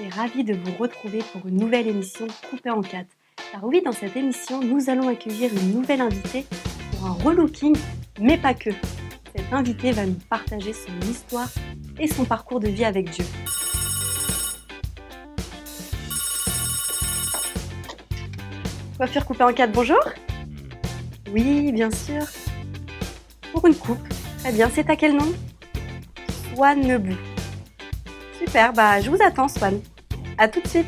et ravi de vous retrouver pour une nouvelle émission coupée en quatre. Car oui, dans cette émission, nous allons accueillir une nouvelle invitée pour un relooking, mais pas que. Cette invitée va nous partager son histoire et son parcours de vie avec Dieu. Coiffure coupée en quatre, bonjour Oui, bien sûr. Pour une coupe. Très bien, c'est à quel nom? Swan. Super, bah je vous attends Swan. À tout de suite.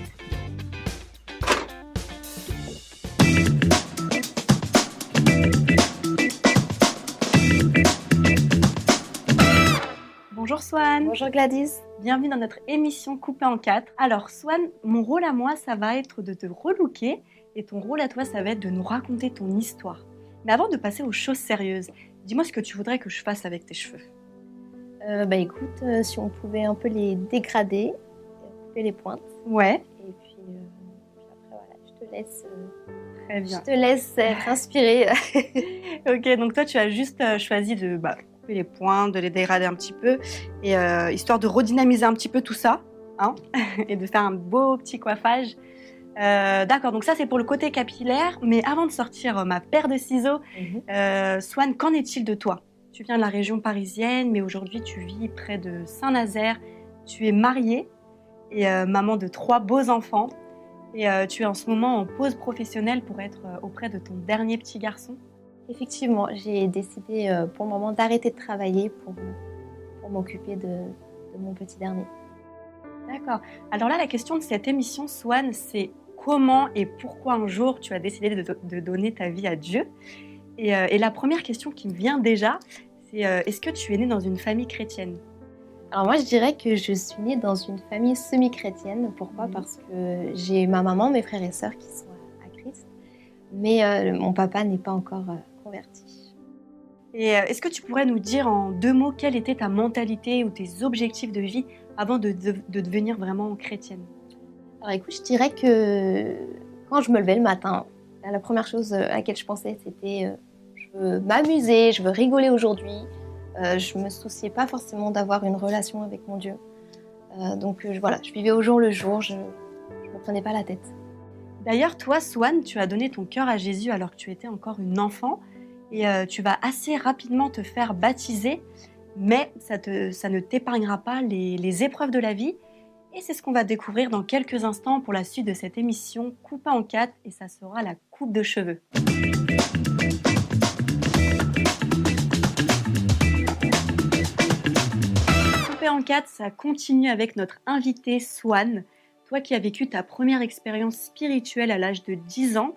Bonjour Swan. Bonjour Gladys. Bienvenue dans notre émission coupée en quatre. Alors Swan, mon rôle à moi, ça va être de te relooker et ton rôle à toi, ça va être de nous raconter ton histoire. Mais avant de passer aux choses sérieuses, dis-moi ce que tu voudrais que je fasse avec tes cheveux. Euh, bah écoute, euh, si on pouvait un peu les dégrader, couper les pointes. Ouais. Et puis, euh, après, voilà, je te laisse, Très bien. je te laisse être inspirée. Ok, donc toi, tu as juste choisi de bah, couper les points, de les dégrader un petit peu, et histoire de redynamiser un petit peu tout ça, hein, et de faire un beau petit coiffage. Euh, D'accord, donc ça c'est pour le côté capillaire, mais avant de sortir ma paire de ciseaux, euh, Swan, qu'en est-il de toi? Tu viens de la région parisienne, mais aujourd'hui tu vis près de Saint-Nazaire, tu es mariée et euh, maman de trois beaux enfants, et euh, tu es en ce moment en pause professionnelle pour être euh, auprès de ton dernier petit garçon. Effectivement, j'ai décidé pour le moment d'arrêter de travailler pour, pour m'occuper de, de mon petit dernier. D'accord. Alors là, la question de cette émission, Swan, c'est comment et pourquoi un jour tu as décidé de, de donner ta vie à Dieu? Et, euh, et la première question qui me vient déjà, c'est euh, est-ce que tu es né dans une famille chrétienne? Alors moi, je dirais que je suis née dans une famille semi-chrétienne. Pourquoi? Mhm. Parce que j'ai ma maman, mes frères et sœurs qui sont à, à Christ, mais euh, mon papa n'est pas encore converti. Et est-ce que tu pourrais nous dire en deux mots quelle était ta mentalité ou tes objectifs de vie avant de, de- de devenir vraiment chrétienne? Alors écoute, je dirais que quand je me levais le matin, la première chose à laquelle je pensais, c'était euh, je veux m'amuser, je veux rigoler aujourd'hui. Euh, je me souciais pas forcément d'avoir une relation avec mon Dieu. Euh, donc euh, voilà, je vivais au jour le jour, je ne me prenais pas la tête. D'ailleurs, toi, Swan, tu as donné ton cœur à Jésus alors que tu étais encore une enfant et euh, tu vas assez rapidement te faire baptiser, mais ça, ne t'épargnera pas les épreuves de la vie. Et c'est ce qu'on va découvrir dans quelques instants pour la suite de cette émission coupée en quatre et ça sera la coupe de cheveux. Coupée en quatre, ça continue avec notre invité Swan. Toi qui as vécu ta première expérience spirituelle à l'âge de 10 ans,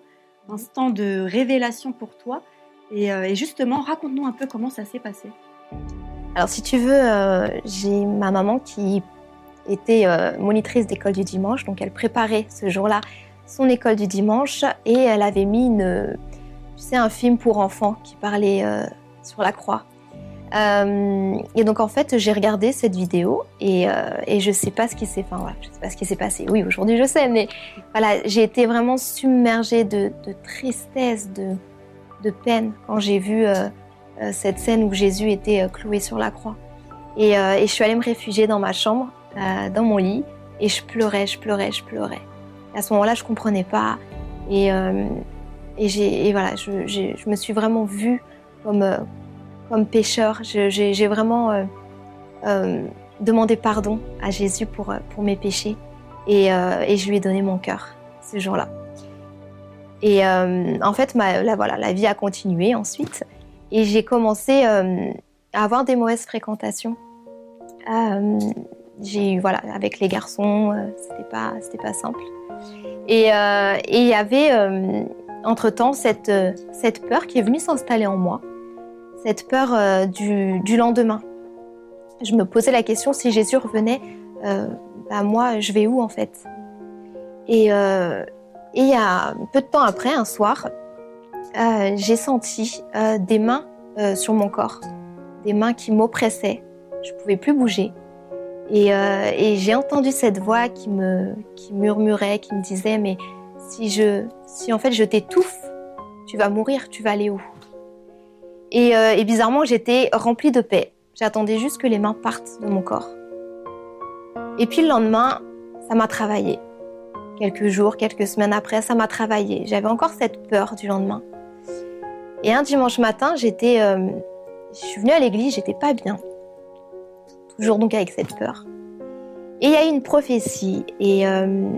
instant de révélation pour toi. Et, euh, et justement, raconte-nous un peu comment ça s'est passé. Alors si tu veux, euh, j'ai ma maman qui était euh, monitrice d'école du dimanche, donc elle préparait ce jour-là son école du dimanche et elle avait mis une, tu sais, un film pour enfants qui parlait euh, sur la croix. Euh, et donc en fait j'ai regardé cette vidéo et, je sais pas ce qui s'est, enfin voilà, je sais pas ce qui s'est passé. Oui aujourd'hui je sais, mais voilà j'ai été vraiment submergée de, tristesse, de, de peine quand j'ai vu cette scène où Jésus était cloué sur la croix. Et je suis allée me réfugier dans ma chambre, euh, dans mon lit, et je pleurais, je pleurais, je pleurais. À ce moment-là, je comprenais pas. Et, euh, et, et voilà, je, me suis vraiment vue comme, euh, comme pécheur. J'ai, vraiment demandé pardon à Jésus pour, pour mes péchés. Et, et je lui ai donné mon cœur ce jour-là. Et en fait, ma, la, voilà, la vie a continué ensuite. Et j'ai commencé à avoir des mauvaises fréquentations. J'ai eu, voilà, avec les garçons, euh, c'était pas, c'était pas simple. Et euh, il y avait, euh, entre-temps, cette, euh, cette peur qui est venue s'installer en moi. Cette peur du, lendemain. Je me posais la question, si Jésus revenait, bah moi, je vais où en fait? Et il y a peu de temps après, un soir, j'ai senti des mains sur mon corps, des mains qui m'oppressaient. Je pouvais plus bouger. Et, euh, et j'ai entendu cette voix qui me qui murmurait, qui me disait mais si je si en fait je t'étouffe, tu vas mourir, tu vas aller où? Et, euh, et bizarrement j'étais remplie de paix. J'attendais juste que les mains partent de mon corps. Et puis le lendemain, ça m'a travaillé. Quelques jours, quelques semaines après, ça m'a travaillé. J'avais encore cette peur du lendemain. Et un dimanche matin, j'étais, euh, je suis venue à l'église, j'étais pas bien. Toujours donc avec cette peur. Et il y a eu une prophétie et euh,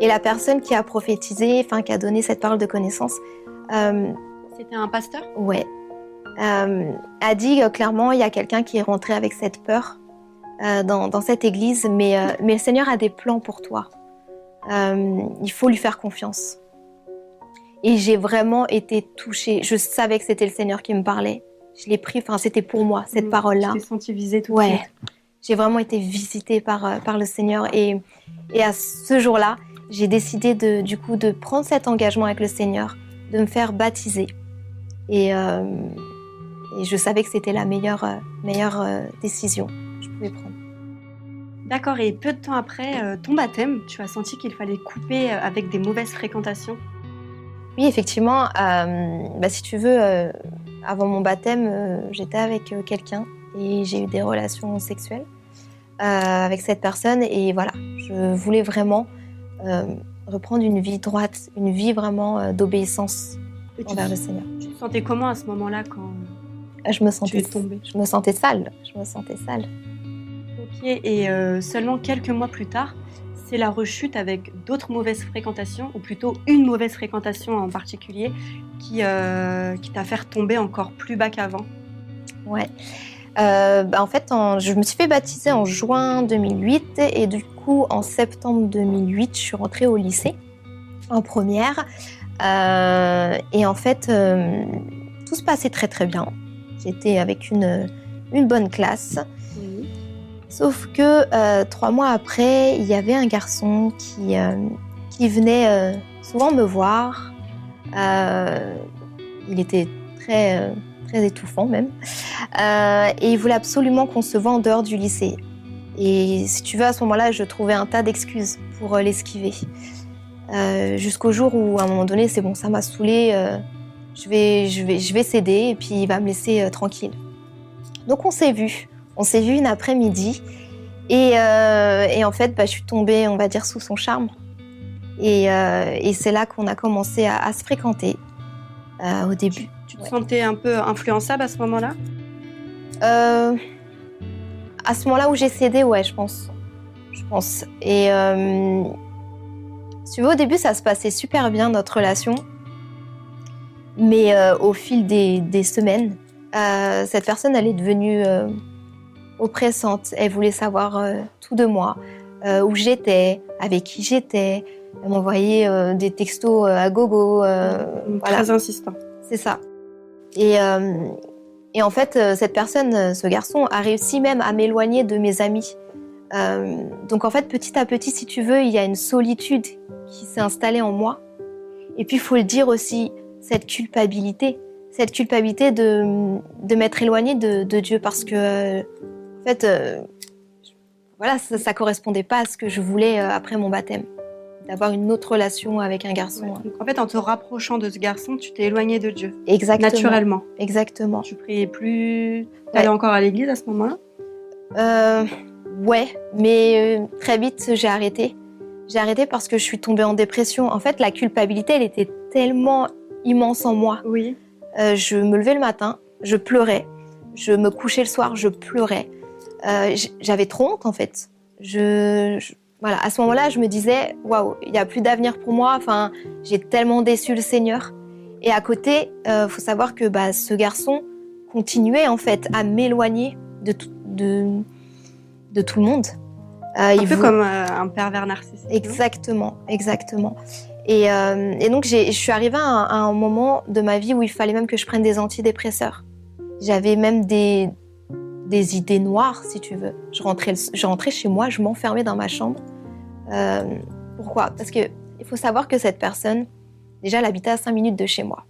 et la personne qui a prophétisé, enfin qui a donné cette parole de connaissance. Euh, C'était un pasteur? Ouais. a dit clairement, il y a quelqu'un qui est rentré avec cette peur dans, dans, cette église, mais mais le Seigneur a des plans pour toi. il faut lui faire confiance. Et j'ai vraiment été touchée. Je savais que c'était le Seigneur qui me parlait. Je l'ai pris, enfin, c'était pour moi, cette mmh, parole-là. Tu t'es sentie visée tout ouais. J'ai vraiment été visitée par, euh, par le Seigneur. Et, et à ce jour-là, j'ai décidé de, du coup de prendre cet engagement avec le Seigneur, de me faire baptiser. Et, euh, et je savais que c'était la meilleure, euh, meilleure décision que je pouvais prendre. D'accord, et peu de temps après ton baptême, tu as senti qu'il fallait couper avec des mauvaises fréquentations? Oui, effectivement, bah, si tu veux, avant mon baptême, euh, j'étais avec quelqu'un et j'ai eu des relations sexuelles avec cette personne. Et voilà, je voulais vraiment reprendre une vie droite, une vie vraiment d'obéissance envers le Seigneur. Tu te sentais comment à ce moment-là quand je me sentais, tu es tombée? Je me sentais sale. Je me sentais sale. Ok, et seulement quelques mois plus tard, c'est la rechute avec d'autres mauvaises fréquentations, ou plutôt une mauvaise fréquentation en particulier, qui, euh, qui t'a fait tomber encore plus bas qu'avant Ouais. Euh, bah, en fait, je me suis fait baptiser en juin 2008 et du coup, en septembre 2008, je suis rentrée au lycée en première. Euh, et en fait, tout se passait très très bien. J'étais avec une, une bonne classe. Sauf que euh, trois mois après, il y avait un garçon qui, euh, venait euh, souvent me voir. il était très, très étouffant même. et il voulait absolument qu'on se voit en dehors du lycée. Et si tu veux, à ce moment-là, je trouvais un tas d'excuses pour l'esquiver. Jusqu'au jour où, à un moment donné, c'est bon, ça m'a saoulé. je, vais, je, vais, je vais céder et puis il va me laisser tranquille. Donc on s'est vu. On s'est vu une après-midi euh, et, en fait, bah, je suis tombée, on va dire, sous son charme. Et, euh, c'est là qu'on a commencé à, se fréquenter euh, au début. Tu, te sentais un peu influençable à ce moment-là? À ce moment-là où j'ai cédé, ouais, je pense. Je pense. Et tu veux, au début, ça se passait super bien, notre relation. Mais au fil des, des semaines, cette personne, elle est devenue oppressante. Elle voulait savoir euh, tout de moi, euh, où j'étais, avec qui j'étais. Elle m'envoyait euh, des textos à gogo. Très insistant. C'est ça. Et, et, en fait, cette personne, ce garçon, a réussi même à m'éloigner de mes amis. donc en fait, petit à petit, si tu veux, il y a une solitude qui s'est installée en moi. Et puis, il faut le dire aussi, cette culpabilité cette culpabilité de, de m'être éloignée de, de, Dieu parce que en fait, euh, voilà, ça, ne correspondait pas à ce que je voulais euh, après mon baptême, d'avoir une autre relation avec un garçon. en fait, en te rapprochant de ce garçon, tu t'es éloigné de Dieu. Exactement. Naturellement. Exactement. Tu priais plus. Tu allais encore à l'église à ce moment-là? Euh, Ouais, mais euh, très vite j'ai arrêté. J'ai arrêté parce que je suis tombée en dépression. En fait, la culpabilité, elle était tellement immense en moi. Oui. je me levais le matin, je pleurais. Je me couchais le soir, je pleurais. Euh, j'avais trop honte en fait. Je, voilà, à ce moment-là, je me disais, waouh, il n'y a plus d'avenir pour moi. Enfin, j'ai tellement déçu le Seigneur. Et à côté, il euh, faut savoir que bah, ce garçon continuait en fait à m'éloigner de, de, de, tout le monde. Euh, un peu comme un pervers narcissique. Exactement, exactement. Et, et donc, je suis arrivée à un, à un moment de ma vie où il fallait même que je prenne des antidépresseurs. J'avais même des, des idées noires, si tu veux. Je rentrais, je rentrais chez moi, je m'enfermais dans ma chambre. Euh, pourquoi? Parce que il faut savoir que cette personne, déjà, elle habitait à 5 minutes de chez moi.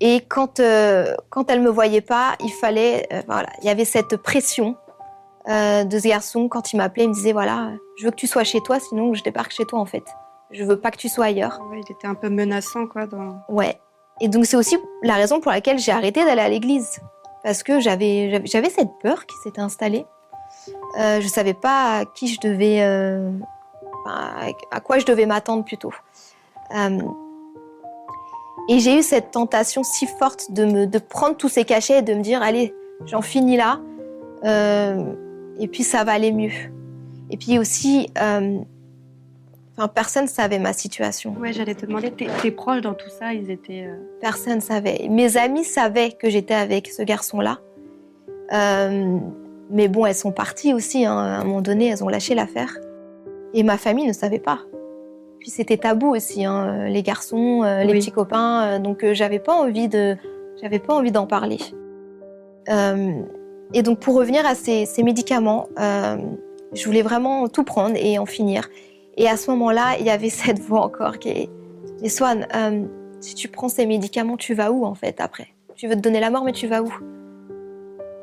Et quand, euh, quand elle me voyait pas, il fallait, euh, voilà, il y avait cette pression de ce garçon quand il m'appelait, il me disait voilà, je veux que tu sois chez toi, sinon je débarque chez toi en fait. Je veux pas que tu sois ailleurs. Ouais, il était un peu menaçant quoi. Dans... Ouais. Et donc c'est aussi la raison pour laquelle j'ai arrêté d'aller à l'église parce que j'avais j'avais cette peur qui s'était installée. Euh, je savais pas à qui je devais, euh, à quoi je devais m'attendre plutôt. Euh, et j'ai eu cette tentation si forte de me, de prendre tous ces cachets et de me dire, allez, j'en finis là, et puis ça va aller mieux. Et puis aussi, Enfin, personne savait ma situation. Ouais, j'allais te demander, tes, proches dans tout ça, ils étaient. Euh, personne savait. Mes amis savaient que j'étais avec ce garçon-là. Euh, mais bon, elles sont parties aussi. Hein. À un moment donné, elles ont lâché l'affaire. Et ma famille ne savait pas. Puis c'était tabou aussi, hein, les garçons, euh, les petits copains. donc j'avais pas envie de, j'avais pas envie d'en parler. et donc pour revenir à ces, ces médicaments, je voulais vraiment tout prendre et en finir. Et à ce moment-là, il y avait cette voix encore qui est Mais Swan, euh, si tu prends ces médicaments, tu vas où en fait après? Tu veux te donner la mort, mais tu vas où?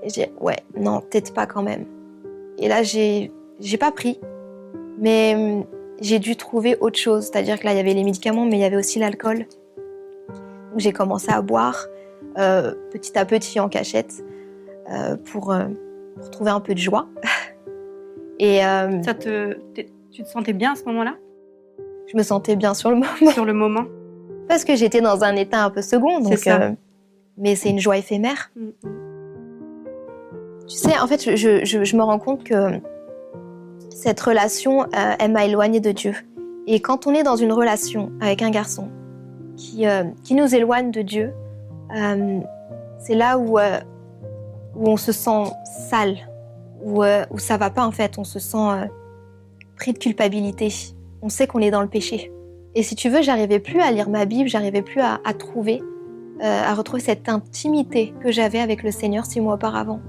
Et j'ai Ouais, non, peut-être pas quand même. Et là, j'ai, j'ai pas pris, mais hum, j'ai dû trouver autre chose. C'est-à-dire que là, il y avait les médicaments, mais il y avait aussi l'alcool. Donc j'ai commencé à boire euh, petit à petit en cachette euh, pour, pour trouver un peu de joie. Et ça te tu te sentais bien à ce moment-là? Je me sentais bien sur le moment. Sur le moment Parce que j'étais dans un état un peu second. Donc, euh, mais c'est une joie éphémère. Mm. Tu sais, en fait, je, me rends compte que cette relation, euh, elle m'a éloignée de Dieu. Et quand on est dans une relation avec un garçon qui, euh, qui nous éloigne de Dieu, c'est là où, où on se sent sale, où, où ça va pas en fait, on se sent pris de culpabilité. On sait qu'on est dans le péché. Et si tu veux, j'arrivais plus à lire ma Bible, j'arrivais plus à, trouver, euh, à retrouver cette intimité que j'avais avec le Seigneur six mois auparavant.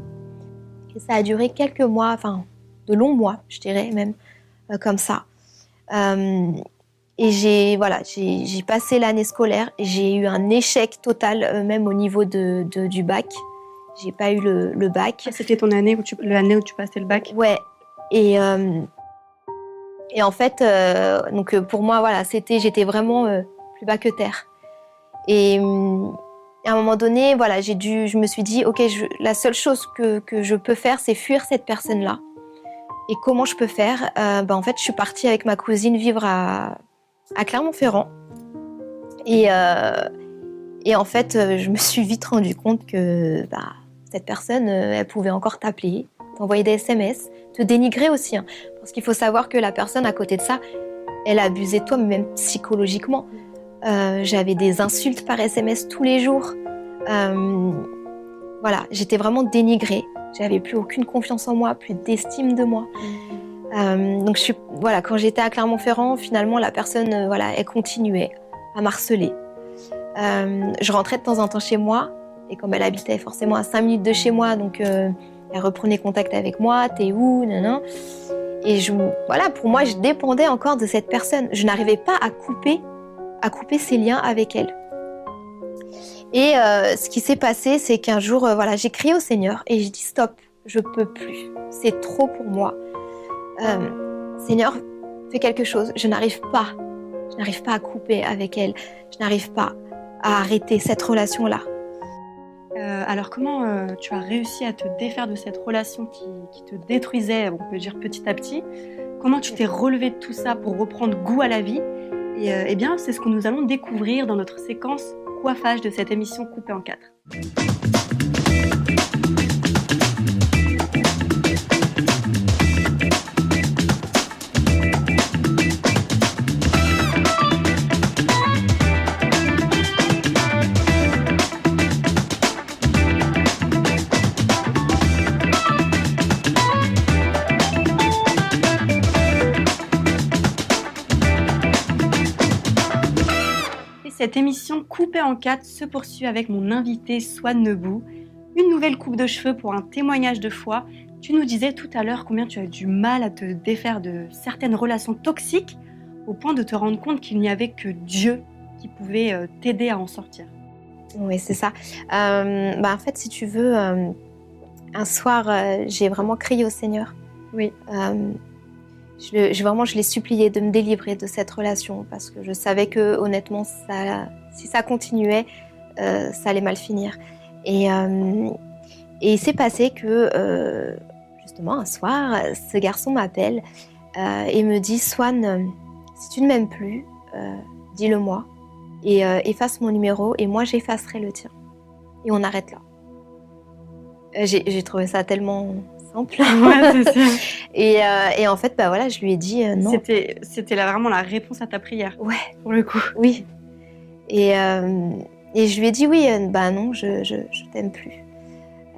Et ça a duré quelques mois, enfin de longs mois, je dirais même, euh, comme ça. Euh, et j'ai voilà, j'ai passé l'année scolaire j'ai eu un échec total, même au niveau de, du bac. J'ai pas eu le, bac. C'était ton année où tu l'année où tu passais le bac? Ouais. Et et en fait, euh, donc euh, pour moi, voilà, c'était, j'étais vraiment euh, plus bas que terre. Et à un moment donné, voilà, j'ai dû, je me suis dit, ok, la seule chose que, que, je peux faire, c'est fuir cette personne-là. Et comment je peux faire? Ben, En fait, je suis partie avec ma cousine vivre à, à Clermont-Ferrand. Et, et en fait, je me suis vite rendu compte que bah, cette personne, elle pouvait encore t'appeler, t'envoyer des SMS, te dénigrer aussi. Hein. parce qu'il faut savoir que la personne à côté de ça, elle a abusé de toi, même psychologiquement. Euh, j'avais des insultes par SMS tous les jours. Euh, voilà, j'étais vraiment dénigrée. J'avais plus aucune confiance en moi, plus d'estime de moi. Euh, donc je suis, voilà, quand j'étais à Clermont-Ferrand, finalement la personne, voilà, elle continuait à marceler. je rentrais de temps en temps chez moi et comme elle habitait forcément à 5 minutes de chez moi, donc elle reprenait contact avec moi, t'es où, non, Et je, voilà, pour moi, je dépendais encore de cette personne. Je n'arrivais pas à couper, à couper ces liens avec elle. Et euh, ce qui s'est passé, c'est qu'un jour, euh, voilà, j'ai crié au Seigneur et j'ai dit stop, je peux plus, c'est trop pour moi. Euh, Seigneur, fais quelque chose. Je n'arrive pas, je n'arrive pas à couper avec elle. Je n'arrive pas à arrêter cette relation là. Euh, alors comment euh, tu as réussi à te défaire de cette relation qui, te détruisait, on peut dire petit à petit? Comment tu t'es relevé de tout ça pour reprendre goût à la vie? Et euh, eh bien, c'est ce que nous allons découvrir dans notre séquence coiffage de cette émission coupée en quatre. Cette émission coupée en quatre se poursuit avec mon invité Swan Nebou. Une nouvelle coupe de cheveux pour un témoignage de foi. Tu nous disais tout à l'heure combien tu as du mal à te défaire de certaines relations toxiques au point de te rendre compte qu'il n'y avait que Dieu qui pouvait euh, t'aider à en sortir. Oui, c'est ça. Euh, bah, en fait, si tu veux, euh, un soir, j'ai vraiment crié au Seigneur. Oui je, vraiment, je l'ai supplié de me délivrer de cette relation parce que je savais que, honnêtement, si ça continuait, euh, ça allait mal finir. Et, euh, et il s'est passé que, euh, justement, un soir, ce garçon m'appelle et me dit Swan, si tu ne m'aimes plus, dis-le moi et efface mon numéro et moi j'effacerai le tien. Et on arrête là. J'ai trouvé ça tellement simple. Ouais, et, euh, et, en fait, bah voilà, je lui ai dit euh, non. C'était, c'était vraiment la réponse à ta prière. Ouais. Pour le coup. Oui. Et, euh, et je lui ai dit oui, bah non, je, je, t'aime plus.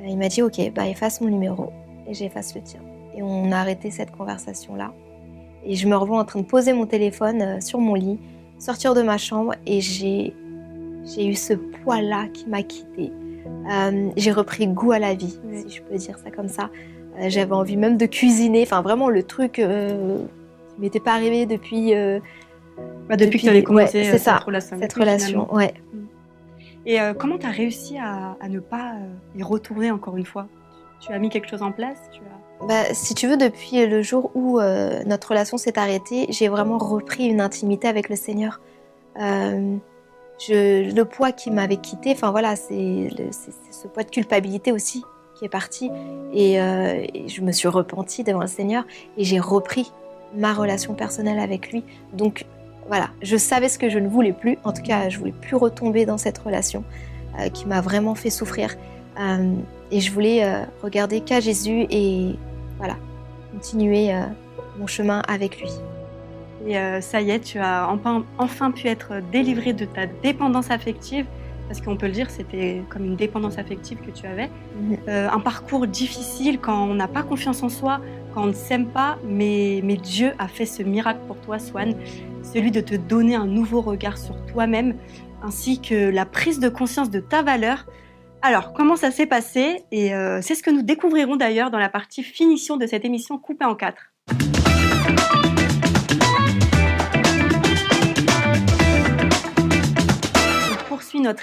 il m'a dit ok, bah efface mon numéro et j'efface le tien. Et on a arrêté cette conversation-là. Et je me revois en train de poser mon téléphone sur mon lit, sortir de ma chambre et j'ai, j'ai eu ce poids-là qui m'a quittée. j'ai repris goût à la vie, si je peux dire ça comme ça. Euh, j'avais envie même de cuisiner, enfin vraiment le truc euh, qui m'était pas arrivé depuis. Euh, bah, depuis, que tu avais commencé cette relation. Cette relation, ouais. Mm. Et comment tu as réussi à, ne pas y retourner encore une fois? Tu as mis quelque chose en place? Bah, Si tu veux, depuis le jour où notre relation s'est arrêtée, j'ai vraiment repris une intimité avec le Seigneur. Je, le poids qui m'avait quitté, enfin voilà, c'est ce poids de culpabilité aussi est parti euh, et, je me suis repentie devant le Seigneur et j'ai repris ma relation personnelle avec lui. Donc voilà, je savais ce que je ne voulais plus. En tout cas, je voulais plus retomber dans cette relation euh, qui m'a vraiment fait souffrir. Euh, et je voulais regarder qu'à Jésus et voilà, continuer mon chemin avec lui. Et ça y est, tu as enfin, enfin pu être délivré de ta dépendance affective parce qu'on peut le dire, c'était comme une dépendance affective que tu avais. Euh, un parcours difficile quand on n'a pas confiance en soi, quand on ne s'aime pas, mais, mais Dieu a fait ce miracle pour toi, Swan, celui de te donner un nouveau regard sur toi-même, ainsi que la prise de conscience de ta valeur. Alors, comment ça s'est passé? Et euh, c'est ce que nous découvrirons d'ailleurs dans la partie finition de cette émission coupée en quatre.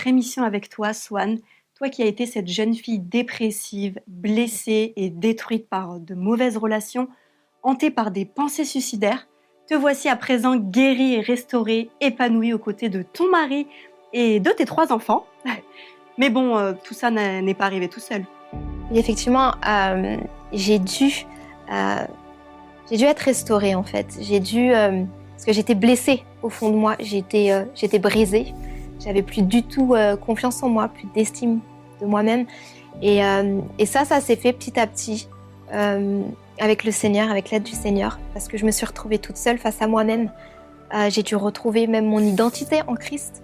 Émission avec toi, Swan. Toi qui as été cette jeune fille dépressive, blessée et détruite par de mauvaises relations, hantée par des pensées suicidaires, te voici à présent guérie et restaurée, épanouie aux côtés de ton mari et de tes trois enfants. Mais bon, euh, tout ça n'est pas arrivé tout seul. Effectivement, euh, j'ai dû, euh, j'ai dû être restaurée en fait. J'ai dû, parce que j'étais blessée au fond de moi, j'étais, j'étais brisée. J'avais plus du tout euh, confiance en moi, plus d'estime de moi-même. Et, euh, ça, ça s'est fait petit à petit euh, avec le Seigneur, avec l'aide du Seigneur, parce que je me suis retrouvée toute seule face à moi-même. J'ai dû retrouver même mon identité en Christ.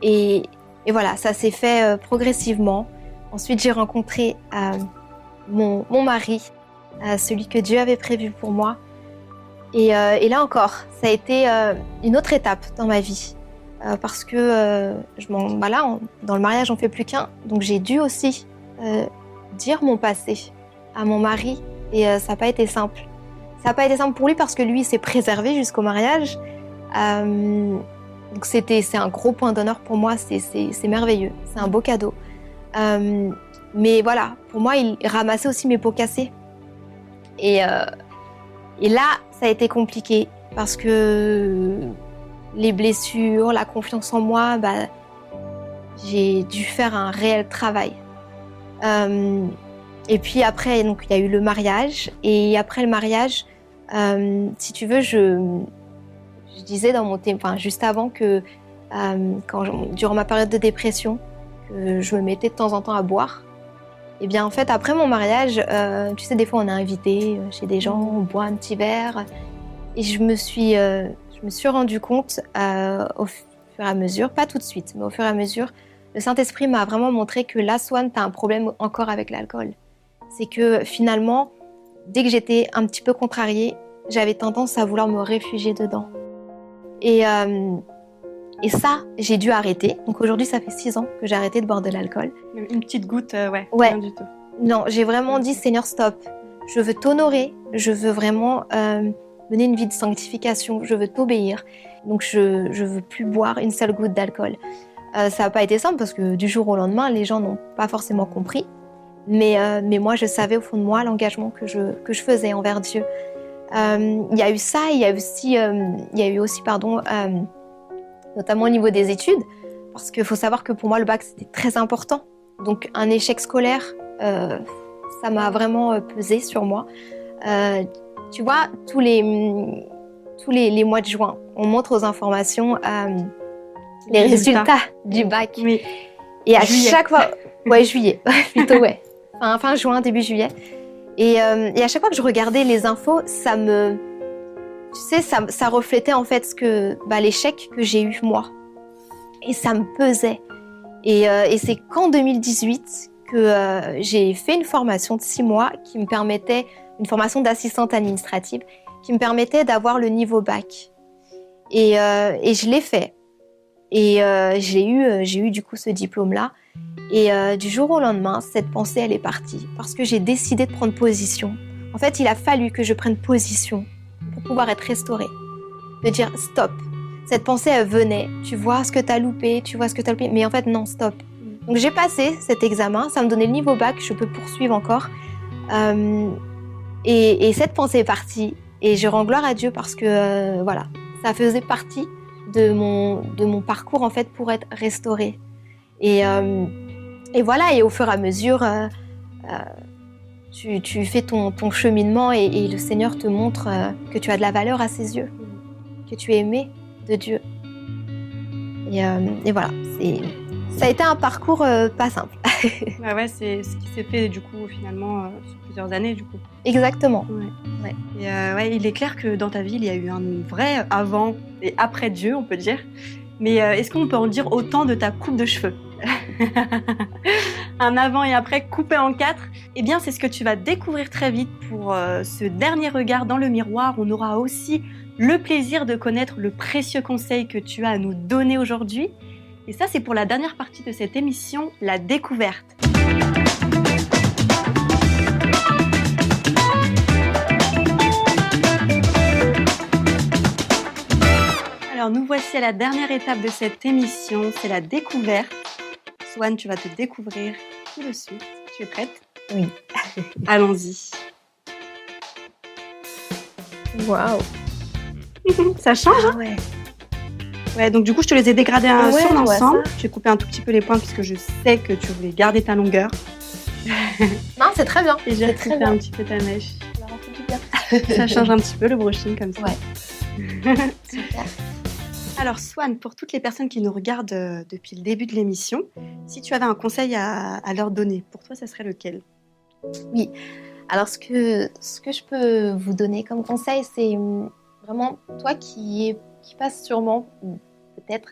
Et, voilà, ça s'est fait progressivement. Ensuite, j'ai rencontré mon, mari, celui que Dieu avait prévu pour moi. Et, là encore, ça a été une autre étape dans ma vie. Euh, parce que euh, je bah là, dans le mariage, on fait plus qu'un. Donc j'ai dû aussi euh, dire mon passé à mon mari et ça n'a pas été simple. Ça n'a pas été simple pour lui parce que lui s'est préservé jusqu'au mariage. donc c'était c'est un gros point d'honneur pour moi. C'est merveilleux. C'est un beau cadeau. mais voilà, pour moi, il ramassait aussi mes pots cassés. Et, et là, ça a été compliqué parce que les blessures, la confiance en moi, bah, j'ai dû faire un réel travail. Euh, et puis après, donc il y a eu le mariage. Et après le mariage, euh, si tu veux, je, disais dans mon enfin juste avant que euh, quand durant ma période de dépression, que je me mettais de temps en temps à boire. Et bien en fait, après mon mariage, tu sais, des fois on est invité chez des gens, on boit un petit verre. Et je me suis je me suis rendu compte euh, au fur et à mesure, pas tout de suite, mais au fur et à mesure, le Saint-Esprit m'a vraiment montré que là, Swan, tu as un problème encore avec l'alcool. C'est que finalement, dès que j'étais un petit peu contrariée, j'avais tendance à vouloir me réfugier dedans. Et, euh, et ça, j'ai dû arrêter. Donc aujourd'hui, ça fait six ans que j'ai arrêté de boire de l'alcool. Une petite goutte, euh, ouais, ouais. Rien du tout. Non, j'ai vraiment dit, Seigneur, stop. Je veux t'honorer. Je veux vraiment mener une vie de sanctification, je veux t'obéir. Donc je ne veux plus boire une seule goutte d'alcool. Euh, ça n'a pas été simple parce que du jour au lendemain, les gens n'ont pas forcément compris. Mais, euh, mais moi, je savais au fond de moi l'engagement que je, que je faisais envers Dieu. Euh, il y a eu ça, il y a eu aussi, il y a eu aussi pardon, notamment au niveau des études, parce qu'il faut savoir que pour moi, le bac, c'était très important. Donc un échec scolaire, ça m'a vraiment pesé sur moi. Tu vois, tous les, tous les, mois de juin, on montre aux informations les résultats, du bac. Oui. Et à chaque fois, ouais, juillet, plutôt, ouais. Fin, fin juin, début juillet. Et, et, à chaque fois que je regardais les infos, ça me, tu sais, ça, ça reflétait en fait ce que, bah, l'échec que j'ai eu moi. Et ça me pesait. Et, euh, et c'est qu'en 2018 que euh, j'ai fait une formation de six mois qui me permettait, une formation d'assistante administrative, qui me permettait d'avoir le niveau bac. Et, euh, et je l'ai fait. Et j'ai eu, j'ai eu du coup ce diplôme-là. Et du jour au lendemain, cette pensée, elle est partie. Parce que j'ai décidé de prendre position. En fait, il a fallu que je prenne position pour pouvoir être restaurée. De dire stop. Cette pensée, elle venait. Tu vois ce que tu as loupé, tu vois ce que tu as loupé. Mais en fait, non, stop. Donc j'ai passé cet examen, ça me donnait le niveau bac, je peux poursuivre encore. Euh, et, cette pensée est partie. Et je rends gloire à Dieu parce que euh, voilà, ça faisait partie de mon, de mon parcours en fait pour être restaurée. Et, euh, voilà, et au fur et à mesure, tu, fais ton, cheminement et, le Seigneur te montre euh, que tu as de la valeur à ses yeux, que tu es aimé de Dieu. Et, euh, voilà, ça a été un parcours euh, pas simple. ouais, c'est ce qui s'est fait du coup finalement plusieurs années du coup. Exactement. Ouais. Et, il est clair que dans ta vie il y a eu un vrai avant et après Dieu, on peut dire. Mais est-ce qu'on peut en dire autant de ta coupe de cheveux? Un avant et après coupé en quatre, eh bien c'est ce que tu vas découvrir très vite pour euh, ce dernier regard dans le miroir. On aura aussi le plaisir de connaître le précieux conseil que tu as à nous donner aujourd'hui. Et ça c'est pour la dernière partie de cette émission, la découverte. Alors nous voici à la dernière étape de cette émission, c'est la découverte. Swan, tu vas te découvrir tout de suite. Tu es prête? Oui. Allons-y. Waouh Ça change hein? Ouais. Ouais, donc du coup, je te les ai dégradés un sur l'ensemble. J'ai coupé un tout petit peu les points puisque je sais que tu voulais garder ta longueur. non, c'est très bien. Et j'ai coupé un petit peu ta mèche. Ça change un petit peu le brushing comme ça. Ouais. Super. Alors Swan, pour toutes les personnes qui nous regardent euh, depuis le début de l'émission, si tu avais un conseil à, leur donner, pour toi, ça serait lequel? Oui. Alors ce que, ce que je peux vous donner comme conseil, c'est hum, vraiment toi qui, qui passes sûrement, peut-être,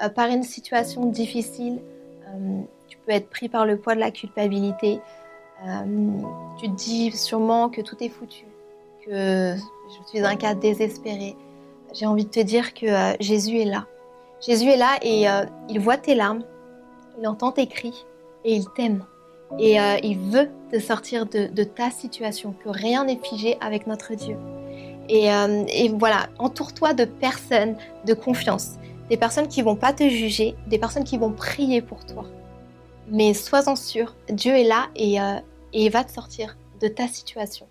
euh, par une situation difficile. Hum, tu peux être pris par le poids de la culpabilité. Hum, tu te dis sûrement que tout est foutu, que je suis un cas désespéré j'ai envie de te dire que euh, Jésus est là. Jésus est là et euh, il voit tes larmes, il entend tes cris et il t'aime. Et euh, il veut te sortir de, ta situation, que rien n'est figé avec notre Dieu. Et, voilà, entoure-toi de personnes de confiance, des personnes qui vont pas te juger, des personnes qui vont prier pour toi. Mais sois-en sûr, Dieu est là et, et il va te sortir de ta situation.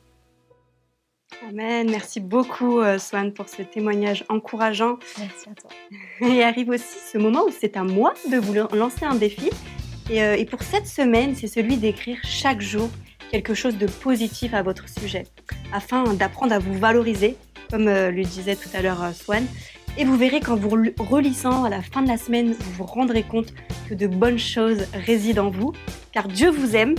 Amen. Merci beaucoup, euh, Swan, pour ce témoignage encourageant. Merci à toi. Et arrive aussi ce moment où c'est à moi de vous lancer un défi. Et, euh, et pour cette semaine, c'est celui d'écrire chaque jour quelque chose de positif à votre sujet, afin d'apprendre à vous valoriser, comme euh, le disait tout à l'heure Swan. Et vous verrez qu'en vous relissant à la fin de la semaine, vous vous rendrez compte que de bonnes choses résident en vous, car Dieu vous aime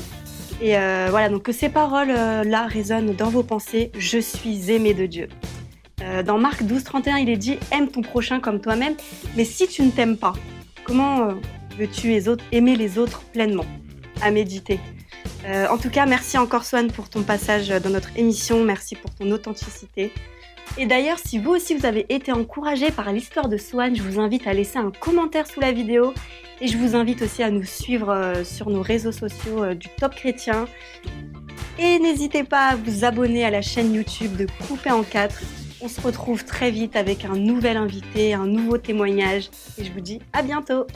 et euh, voilà, donc que ces paroles-là résonnent dans vos pensées. Je suis aimé de Dieu. Euh, dans Marc 12, 31, il est dit Aime ton prochain comme toi-même. Mais si tu ne t'aimes pas, comment euh, veux-tu aimer les autres pleinement? À méditer. en tout cas, merci encore Swan pour ton passage dans notre émission. Merci pour ton authenticité. Et d'ailleurs, si vous aussi vous avez été encouragé par l'histoire de Swan, je vous invite à laisser un commentaire sous la vidéo et je vous invite aussi à nous suivre euh, sur nos réseaux sociaux euh, du Top Chrétien. Et n'hésitez pas à vous abonner à la chaîne YouTube de Coupé en 4. On se retrouve très vite avec un nouvel invité, un nouveau témoignage. Et je vous dis à bientôt.